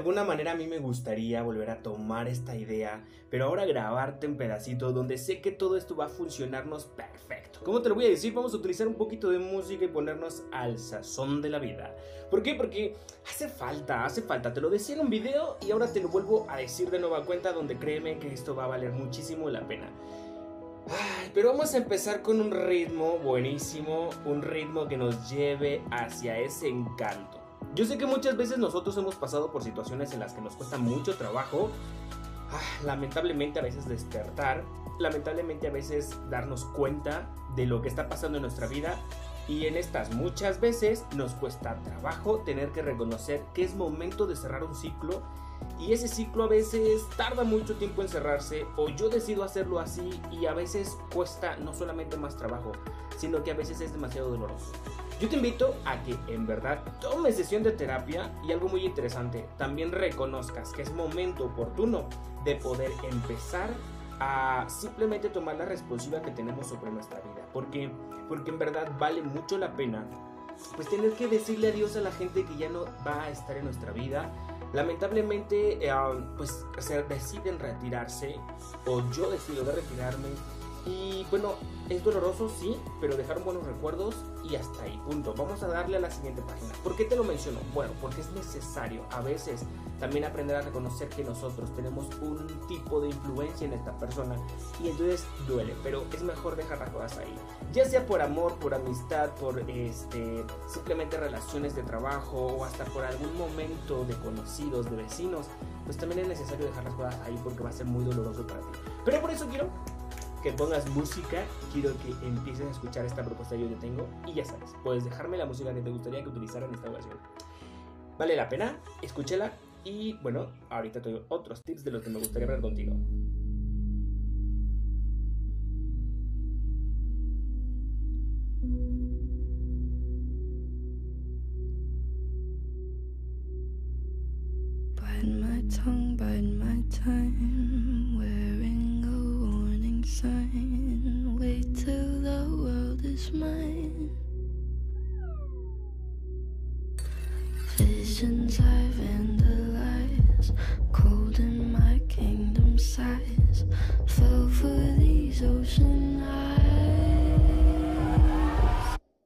alguna manera a mí me gustaría volver a tomar esta idea, pero ahora grabarte en pedacitos donde sé que todo esto va a funcionarnos perfecto. ¿Cómo te lo voy a decir? Vamos a utilizar un poquito de música y ponernos al sazón de la vida. ¿Por qué? Porque hace falta, hace falta. Te lo decía en un video y ahora te lo vuelvo a decir de nueva cuenta donde créeme que esto va a valer muchísimo la pena. pero vamos a empezar con un ritmo buenísimo, un ritmo que nos lleve hacia ese encanto. Yo sé que muchas veces nosotros hemos pasado por situaciones en las que nos cuesta mucho trabajo, ah, lamentablemente a veces despertar, lamentablemente a veces darnos cuenta de lo que está pasando en nuestra vida y en estas muchas veces nos cuesta trabajo tener que reconocer que es momento de cerrar un ciclo y ese ciclo a veces tarda mucho tiempo en cerrarse o yo decido hacerlo así y a veces cuesta no solamente más trabajo, sino que a veces es demasiado doloroso. Yo te invito a que en verdad tomes sesión de terapia y algo muy interesante, también reconozcas que es momento oportuno de poder empezar a simplemente tomar la responsabilidad que tenemos sobre nuestra vida. porque Porque en verdad vale mucho la pena pues tener que decirle adiós a la gente que ya no va a estar en nuestra vida. Lamentablemente eh, pues se deciden retirarse o yo decido de retirarme y bueno, es doloroso, sí, pero dejaron buenos recuerdos y hasta ahí, punto. Vamos a darle a la siguiente página. ¿Por qué te lo menciono? Bueno, porque es necesario a veces también aprender a reconocer que nosotros tenemos un tipo de influencia en esta persona y entonces duele, pero es mejor dejar las cosas ahí. Ya sea por amor, por amistad, por este, simplemente relaciones de trabajo o hasta por algún momento de conocidos, de vecinos, pues también es necesario dejar las cosas ahí porque va a ser muy doloroso para ti. Pero por eso quiero que pongas música, quiero que empieces a escuchar esta propuesta que yo tengo y ya sabes, puedes dejarme la música que te gustaría que utilizara en esta ocasión. Vale la pena, escúchela y bueno, ahorita te doy otros tips de lo que me gustaría hablar contigo.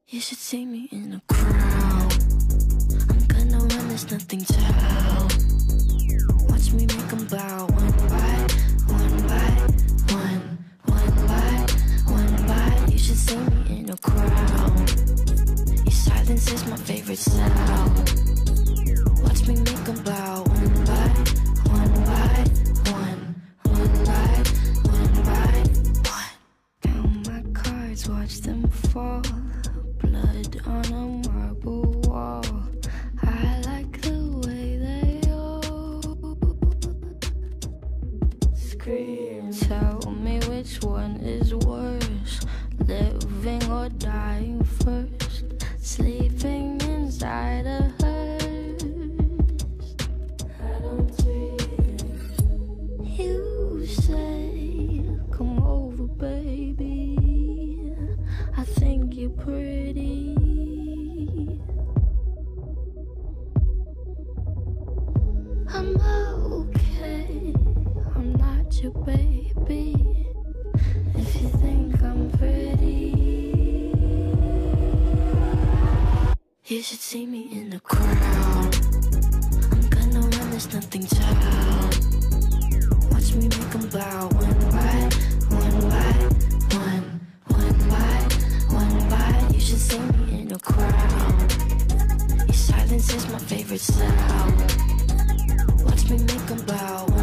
You should see me in a crowd. I'm gonna run, there's nothing to. Watch me make them bow one by one by one. One by one by. You should see me in a crowd Your silence is my favorite sound watch them fall. Blood on a marble wall. I like the way they all Scream, tell me which one is worse Living or I think you're pretty. I'm okay. I'm not your baby. If you think I'm pretty You should see me in the crowd. I'm gonna run, there's nothing to Watch me make them bow is my favorite sound. Watch me make them bow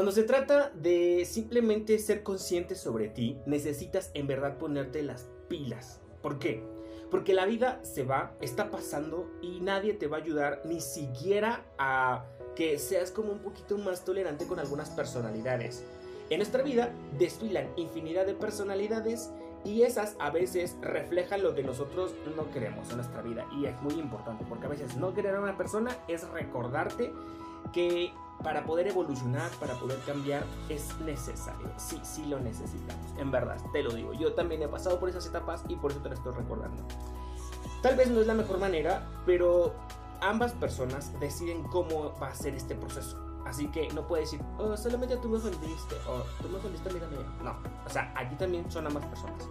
Cuando se trata de simplemente ser consciente sobre ti, necesitas en verdad ponerte las pilas. ¿Por qué? Porque la vida se va, está pasando y nadie te va a ayudar ni siquiera a que seas como un poquito más tolerante con algunas personalidades. En nuestra vida desfilan infinidad de personalidades y esas a veces reflejan lo que nosotros no queremos en nuestra vida. Y es muy importante porque a veces no querer a una persona es recordarte que para poder evolucionar, para poder cambiar, es necesario. Sí, sí lo necesitamos. En verdad, te lo digo. Yo también he pasado por esas etapas y por eso te lo estoy recordando. Tal vez no es la mejor manera, pero ambas personas deciden cómo va a ser este proceso. Así que no puedes decir, oh, solamente tú me ofendiste, o tú me ofendiste, amiga mía. No, o sea, aquí también son ambas personas.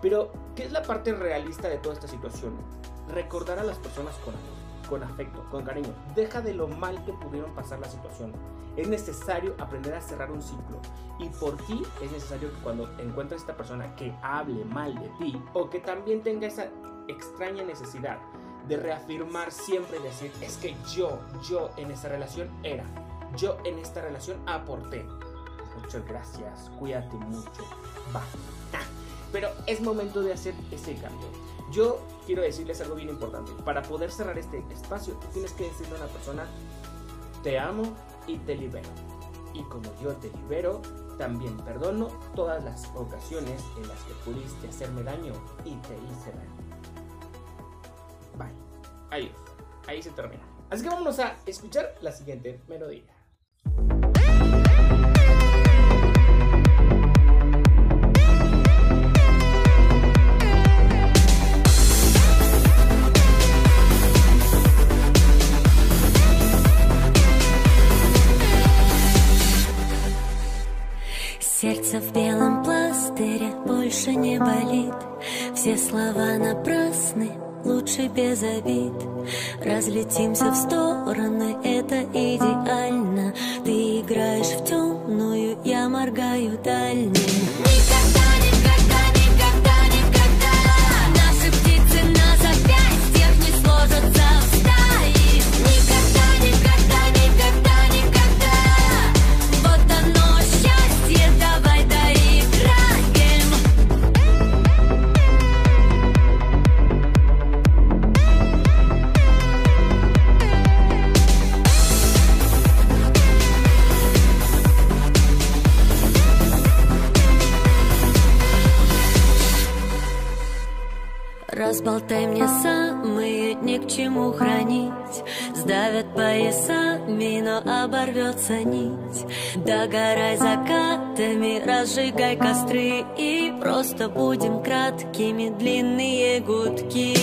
Pero, ¿qué es la parte realista de toda esta situación? Recordar a las personas con amor con afecto, con cariño. Deja de lo mal que pudieron pasar la situación. Es necesario aprender a cerrar un ciclo. Y por ti es necesario que cuando encuentres esta persona que hable mal de ti o que también tenga esa extraña necesidad de reafirmar siempre y decir, es que yo, yo en esa relación era, yo en esta relación aporté. Muchas gracias, cuídate mucho, va. Pero es momento de hacer ese cambio. Yo quiero decirles algo bien importante. Para poder cerrar este espacio, tú tienes que decirle a una persona, te amo y te libero. Y como yo te libero, también perdono todas las ocasiones en las que pudiste hacerme daño y te hice daño. Bye. Adiós. Ahí se termina. Así que vámonos a escuchar la siguiente melodía. Все слова напрасны, лучше без обид. Разлетимся в стороны, это идеально. Ты играешь в темную, я моргаю дальним Разболтай мне самые ни к чему хранить. Сдавят поясами, но оборвется нить. Догорай закатами, разжигай костры И просто будем краткими длинные гудки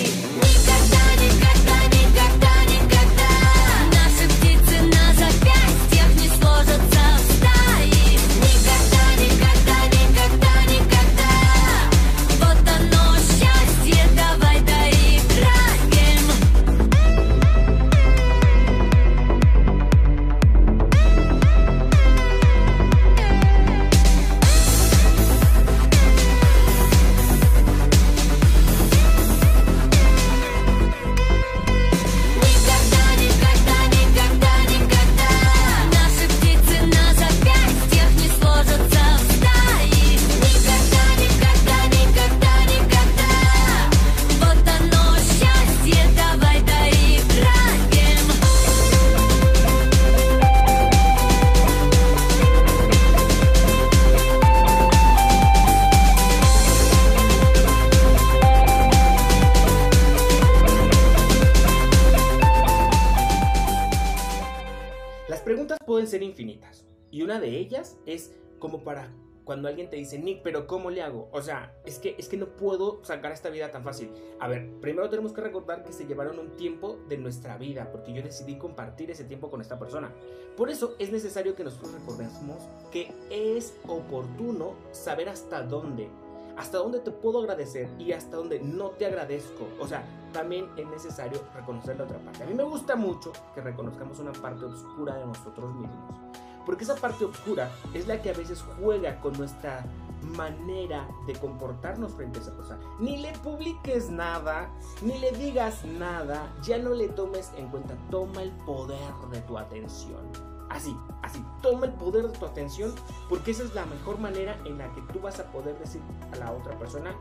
de ellas es como para cuando alguien te dice, Nick, pero ¿cómo le hago? O sea, es que, es que no puedo sacar esta vida tan fácil. A ver, primero tenemos que recordar que se llevaron un tiempo de nuestra vida, porque yo decidí compartir ese tiempo con esta persona. Por eso es necesario que nosotros recordemos que es oportuno saber hasta dónde. Hasta dónde te puedo agradecer y hasta dónde no te agradezco. O sea, también es necesario reconocer la otra parte. A mí me gusta mucho que reconozcamos una parte oscura de nosotros mismos. Porque esa parte oscura es la que a veces juega con nuestra manera de comportarnos frente a esa cosa. Ni le publiques nada, ni le digas nada, ya no le tomes en cuenta. Toma el poder de tu atención. Así, así, toma el poder de tu atención porque esa es la mejor manera en la que tú vas a poder decir a la otra persona,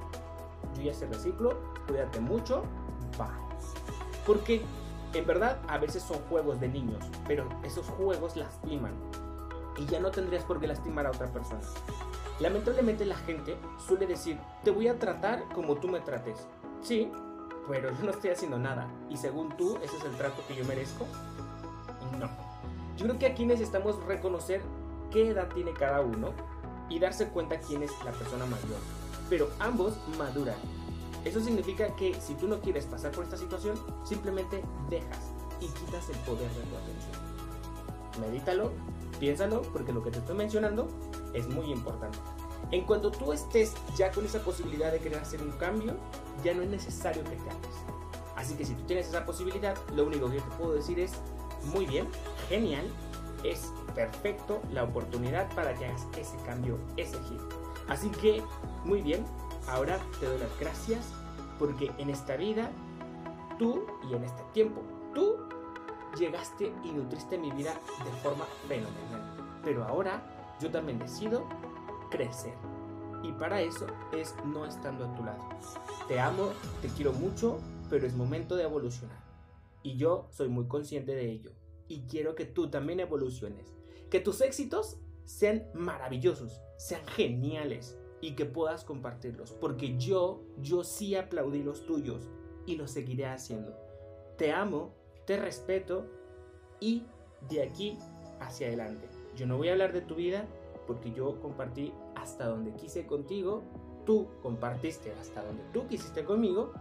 yo ya se reciclo, cuídate mucho, bye. Porque en verdad a veces son juegos de niños, pero esos juegos lastiman y ya no tendrías por qué lastimar a otra persona. Lamentablemente la gente suele decir, te voy a tratar como tú me trates. Sí, pero yo no estoy haciendo nada. Y según tú, ese es el trato que yo merezco. No. Yo creo que aquí necesitamos reconocer qué edad tiene cada uno y darse cuenta quién es la persona mayor. Pero ambos maduran. Eso significa que si tú no quieres pasar por esta situación, simplemente dejas y quitas el poder de tu atención. Medítalo, piénsalo, porque lo que te estoy mencionando es muy importante. En cuanto tú estés ya con esa posibilidad de querer hacer un cambio, ya no es necesario que cambies. Así que si tú tienes esa posibilidad, lo único que te puedo decir es, muy bien, genial, es perfecto la oportunidad para que hagas ese cambio, ese giro. Así que, muy bien, ahora te doy las gracias porque en esta vida, tú y en este tiempo, tú llegaste y nutriste mi vida de forma fenomenal. Pero ahora yo también decido crecer. Y para eso es no estando a tu lado. Te amo, te quiero mucho, pero es momento de evolucionar. Y yo soy muy consciente de ello. Y quiero que tú también evoluciones. Que tus éxitos sean maravillosos, sean geniales y que puedas compartirlos. Porque yo, yo sí aplaudí los tuyos y lo seguiré haciendo. Te amo, te respeto y de aquí hacia adelante. Yo no voy a hablar de tu vida porque yo compartí hasta donde quise contigo, tú compartiste hasta donde tú quisiste conmigo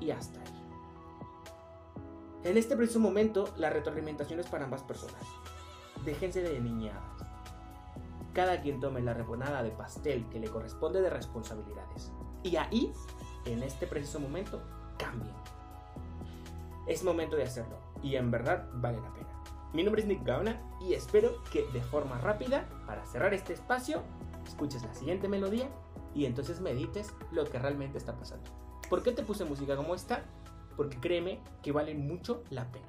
y hasta ahí. En este preciso momento, la retroalimentación es para ambas personas. Déjense de niñadas. Cada quien tome la rebanada de pastel que le corresponde de responsabilidades. Y ahí, en este preciso momento, cambien. Es momento de hacerlo. Y en verdad vale la pena. Mi nombre es Nick Gaona y espero que de forma rápida, para cerrar este espacio, escuches la siguiente melodía y entonces medites lo que realmente está pasando. ¿Por qué te puse música como esta? Porque créeme que vale mucho la pena.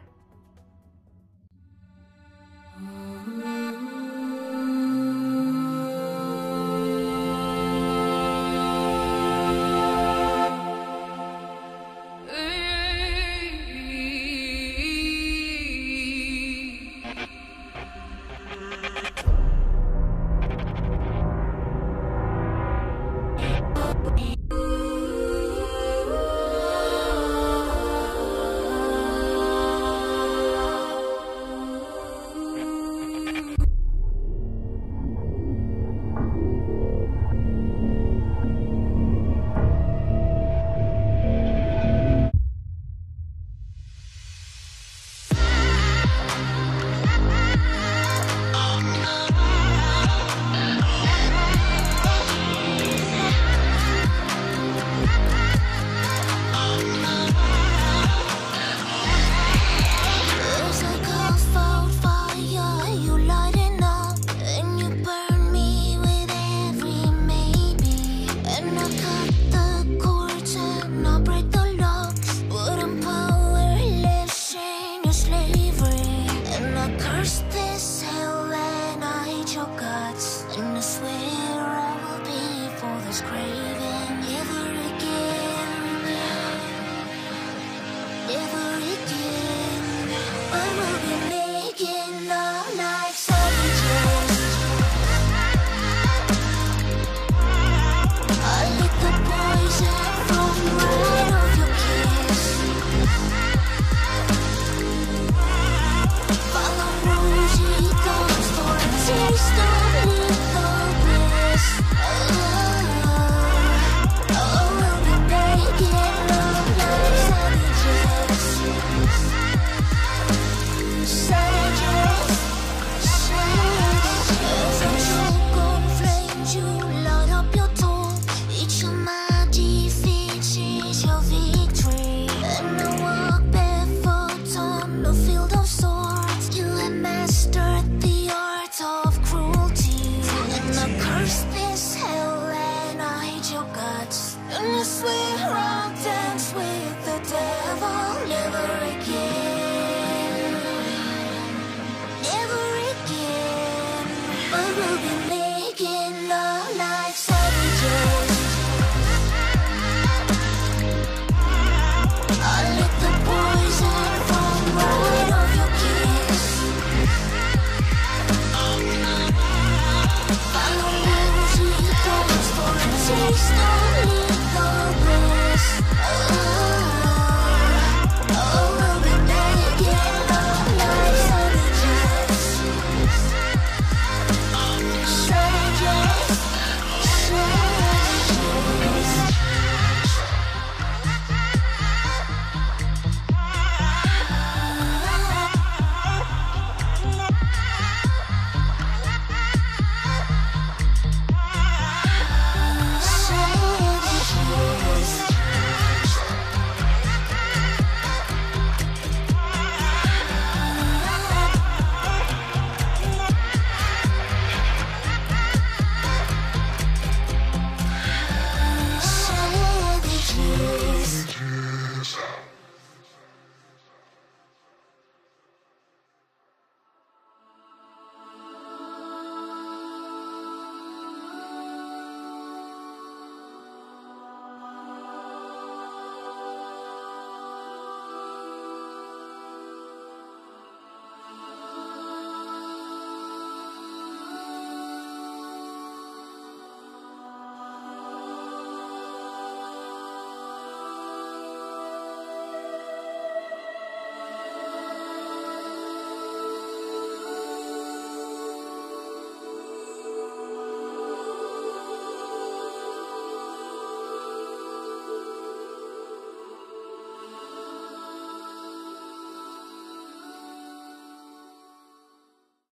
scream.